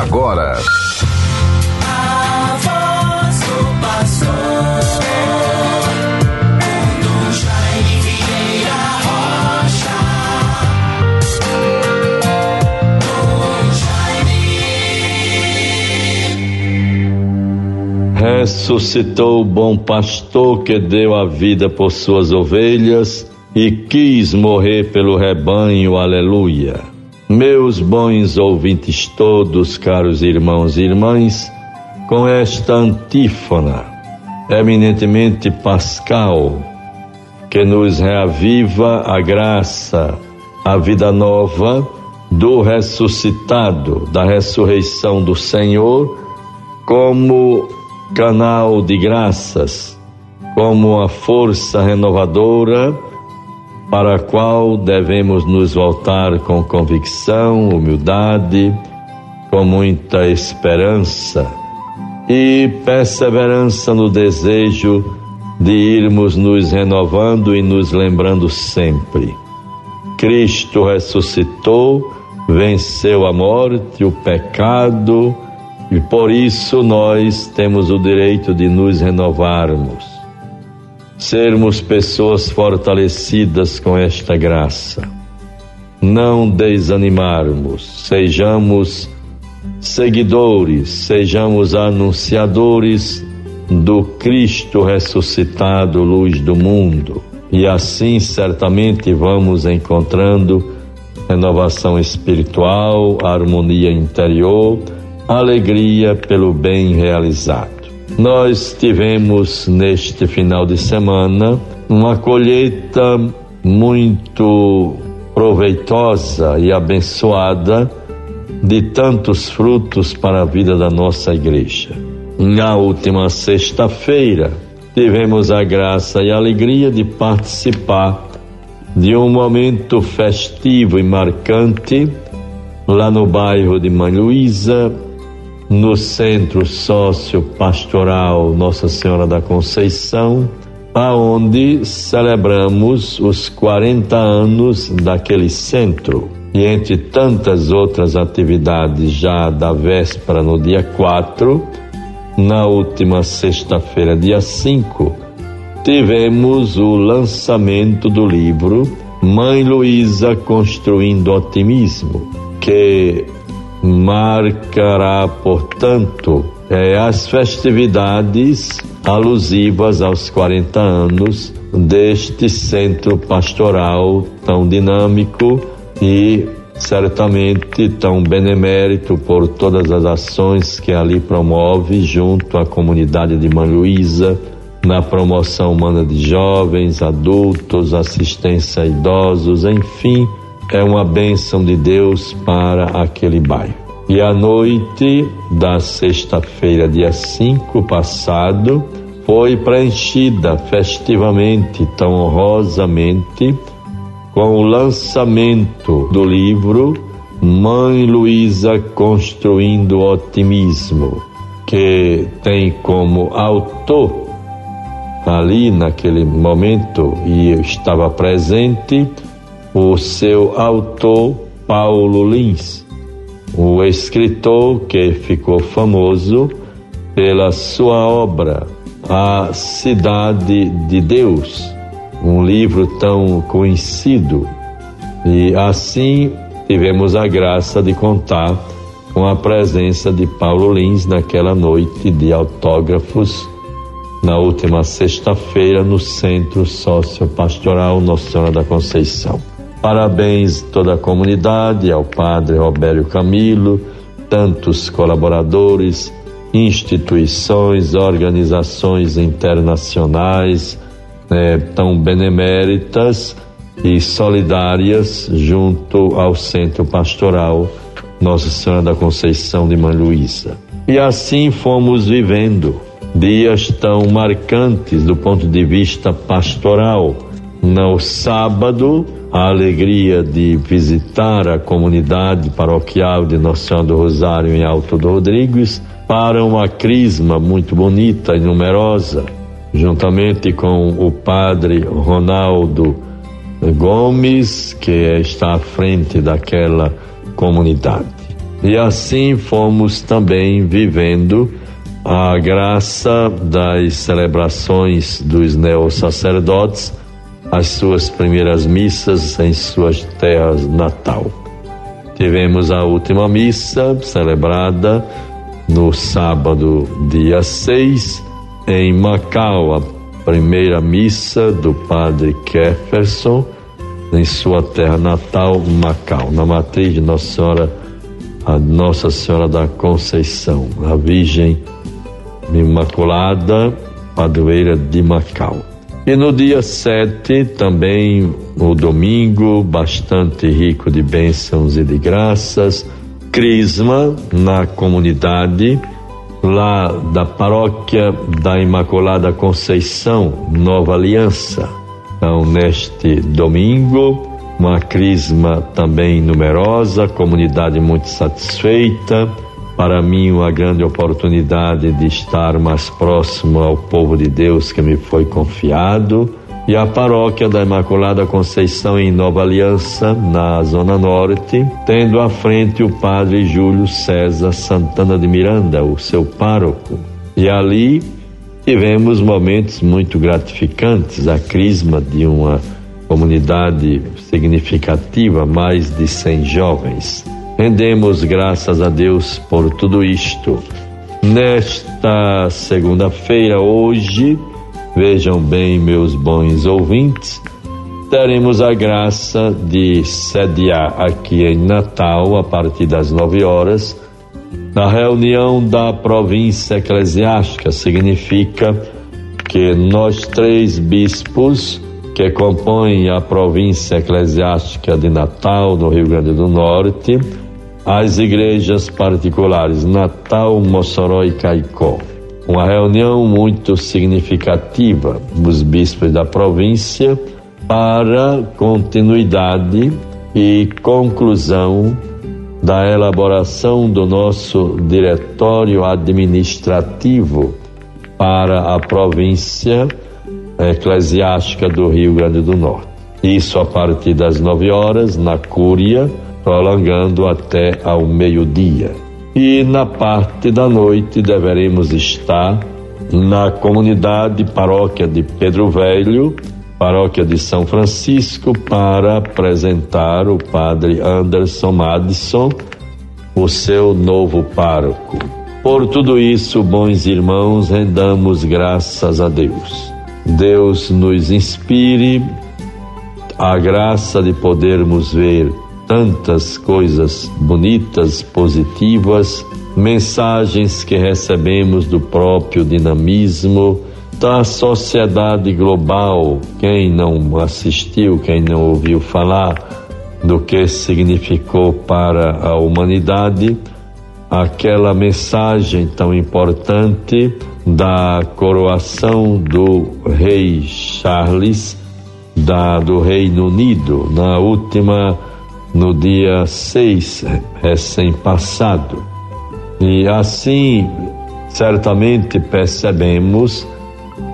agora. Ressuscitou o bom pastor que deu a vida por suas ovelhas e quis morrer pelo rebanho, aleluia. Meus bons ouvintes todos, caros irmãos e irmãs, com esta antífona, eminentemente pascal, que nos reaviva a graça, a vida nova do ressuscitado, da ressurreição do Senhor, como canal de graças, como a força renovadora para a qual devemos nos voltar com convicção, humildade, com muita esperança e perseverança no desejo de irmos nos renovando e nos lembrando sempre. Cristo ressuscitou, venceu a morte, o pecado, e por isso nós temos o direito de nos renovarmos sermos pessoas fortalecidas com esta graça. Não desanimarmos, sejamos seguidores, sejamos anunciadores do Cristo ressuscitado, luz do mundo. E assim certamente vamos encontrando renovação espiritual, harmonia interior, alegria pelo bem realizado. Nós tivemos neste final de semana uma colheita muito proveitosa e abençoada de tantos frutos para a vida da nossa igreja. Na última sexta-feira, tivemos a graça e a alegria de participar de um momento festivo e marcante lá no bairro de Mãe Luísa, no Centro Sócio-Pastoral Nossa Senhora da Conceição, aonde celebramos os 40 anos daquele centro. E entre tantas outras atividades já da véspera no dia 4, na última sexta-feira, dia 5, tivemos o lançamento do livro Mãe Luísa Construindo Otimismo, que marcará, portanto, é, as festividades alusivas aos 40 anos deste centro pastoral tão dinâmico e certamente tão benemérito por todas as ações que ali promove junto à comunidade de Mãe Luísa, na promoção humana de jovens, adultos, assistência a idosos, enfim, é uma bênção de Deus para aquele bairro. E a noite da sexta-feira, dia 5 passado, foi preenchida festivamente, tão honrosamente, com o lançamento do livro Mãe Luísa Construindo Otimismo, que tem como autor, ali naquele momento, e eu estava presente, o seu autor Paulo Lins, o escritor que ficou famoso pela sua obra A Cidade de Deus, um livro tão conhecido. E assim tivemos a graça de contar com a presença de Paulo Lins naquela noite de autógrafos na última sexta-feira no Centro Sociopastoral Nossa Senhora da Conceição. Parabéns toda a comunidade, ao padre Robério Camilo, tantos colaboradores, instituições, organizações internacionais né, tão beneméritas e solidárias junto ao Centro Pastoral Nossa Senhora da Conceição de Mãe Luísa. E assim fomos vivendo dias tão marcantes do ponto de vista pastoral. No sábado, a alegria de visitar a comunidade paroquial de Nossa Senhora do Rosário em Alto do Rodrigues para uma crisma muito bonita e numerosa, juntamente com o padre Ronaldo Gomes, que está à frente daquela comunidade. E assim fomos também vivendo a graça das celebrações dos neossacerdotes, as suas primeiras missas em suas terras natal. Tivemos a última missa celebrada no sábado, dia 6, em Macau, a primeira missa do padre Jefferson, em sua terra natal, Macau, na matriz de Nossa Senhora, a Nossa Senhora da Conceição, a Virgem Imaculada, padroeira de Macau. E no dia 7, também o domingo, bastante rico de bênçãos e de graças, Crisma na comunidade lá da paróquia da Imaculada Conceição, Nova Aliança. Então, neste domingo, uma crisma também numerosa, comunidade muito satisfeita para mim, uma grande oportunidade de estar mais próximo ao povo de Deus que me foi confiado. E a paróquia da Imaculada Conceição em Nova Aliança, na Zona Norte, tendo à frente o padre Júlio César Santana de Miranda, o seu pároco. E ali tivemos momentos muito gratificantes, a crisma de uma comunidade significativa, mais de 100 jovens. Rendemos graças a Deus por tudo isto. Nesta segunda-feira, hoje, vejam bem, meus bons ouvintes, teremos a graça de sediar aqui em Natal, a partir das nove horas, na reunião da província eclesiástica. Significa que nós três bispos que compõem a província eclesiástica de Natal, no Rio Grande do Norte, as igrejas particulares Natal, Mossoró e Caicó. Uma reunião muito significativa dos bispos da província para continuidade e conclusão da elaboração do nosso diretório administrativo para a província eclesiástica do Rio Grande do Norte. Isso a partir das nove horas, na Cúria, prolongando até ao meio-dia. E na parte da noite deveremos estar na comunidade paróquia de Pedro Velho, paróquia de São Francisco, para apresentar o padre Anderson Madison, o seu novo pároco. Por tudo isso, bons irmãos, rendamos graças a Deus. Deus nos inspire a graça de podermos ver tantas coisas bonitas, positivas, mensagens que recebemos do próprio dinamismo da sociedade global. Quem não assistiu, quem não ouviu falar do que significou para a humanidade aquela mensagem tão importante da coroação do rei Charles da, do Reino Unido na última no dia 6, recém-passado. E assim, certamente percebemos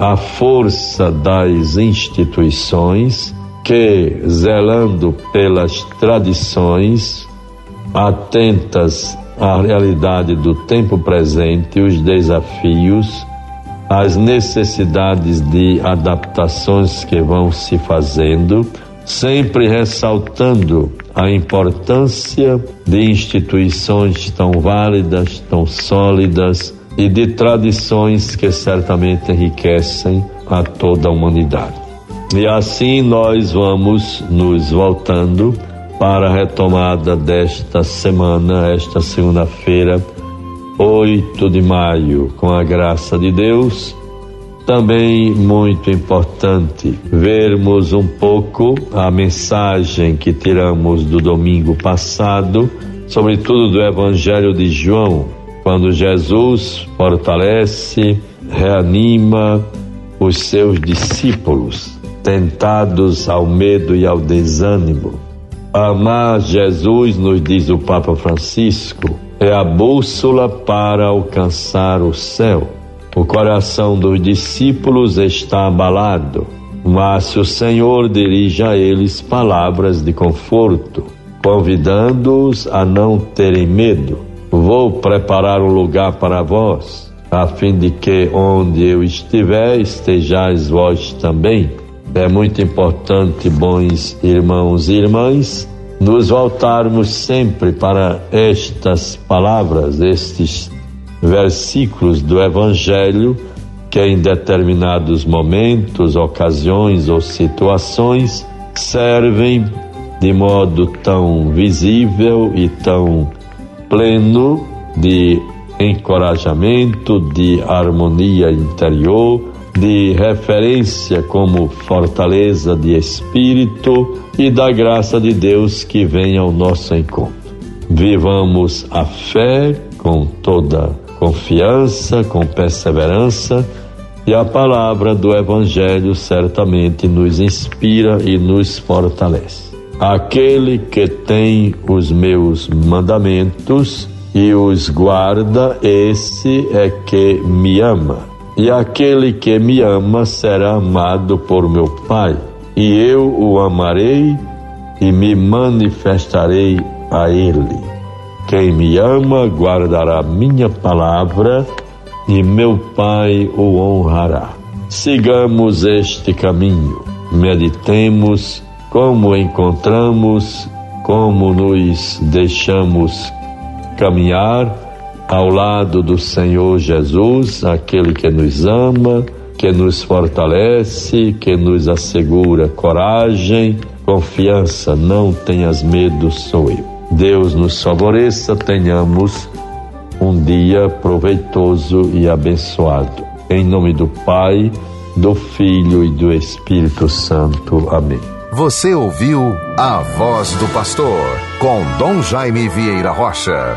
a força das instituições que, zelando pelas tradições, atentas à realidade do tempo presente, os desafios, as necessidades de adaptações que vão se fazendo, sempre ressaltando a importância de instituições tão válidas, tão sólidas e de tradições que certamente enriquecem a toda a humanidade. E assim nós vamos nos voltando para a retomada desta semana, esta segunda-feira, 8 de maio, com a graça de Deus também muito importante vermos um pouco a mensagem que tiramos do domingo passado, sobretudo do Evangelho de João, quando Jesus fortalece, reanima os seus discípulos, tentados ao medo e ao desânimo. Amar Jesus, nos diz o Papa Francisco, é a bússola para alcançar o céu. O coração dos discípulos está abalado, mas o Senhor dirige a eles palavras de conforto. convidando-os a não terem medo. Vou preparar um lugar para vós, a fim de que onde eu estiver estejais vós também. É muito importante, bons irmãos e irmãs, nos voltarmos sempre para estas palavras, estes versículos do Evangelho que em determinados momentos, ocasiões ou situações servem de modo tão visível e tão pleno de encorajamento, de harmonia interior, de referência como fortaleza de espírito e da graça de Deus que vem ao nosso encontro. Vivamos a fé com toda confiança, com perseverança, e a palavra do Evangelho certamente nos inspira e nos fortalece. Aquele que tem os meus mandamentos e os guarda, esse é que me ama. E aquele que me ama será amado por meu Pai, e eu o amarei e me manifestarei a ele. Quem me ama guardará minha palavra e meu Pai o honrará. Sigamos este caminho, meditemos como encontramos, como nos deixamos caminhar ao lado do Senhor Jesus, aquele que nos ama, que nos fortalece, que nos assegura coragem, confiança. Não tenhas medo, sou eu. Deus nos favoreça, tenhamos um dia proveitoso e abençoado. Em nome do Pai, do Filho e do Espírito Santo. Amém. Você ouviu a voz do pastor com Dom Jaime Vieira Rocha.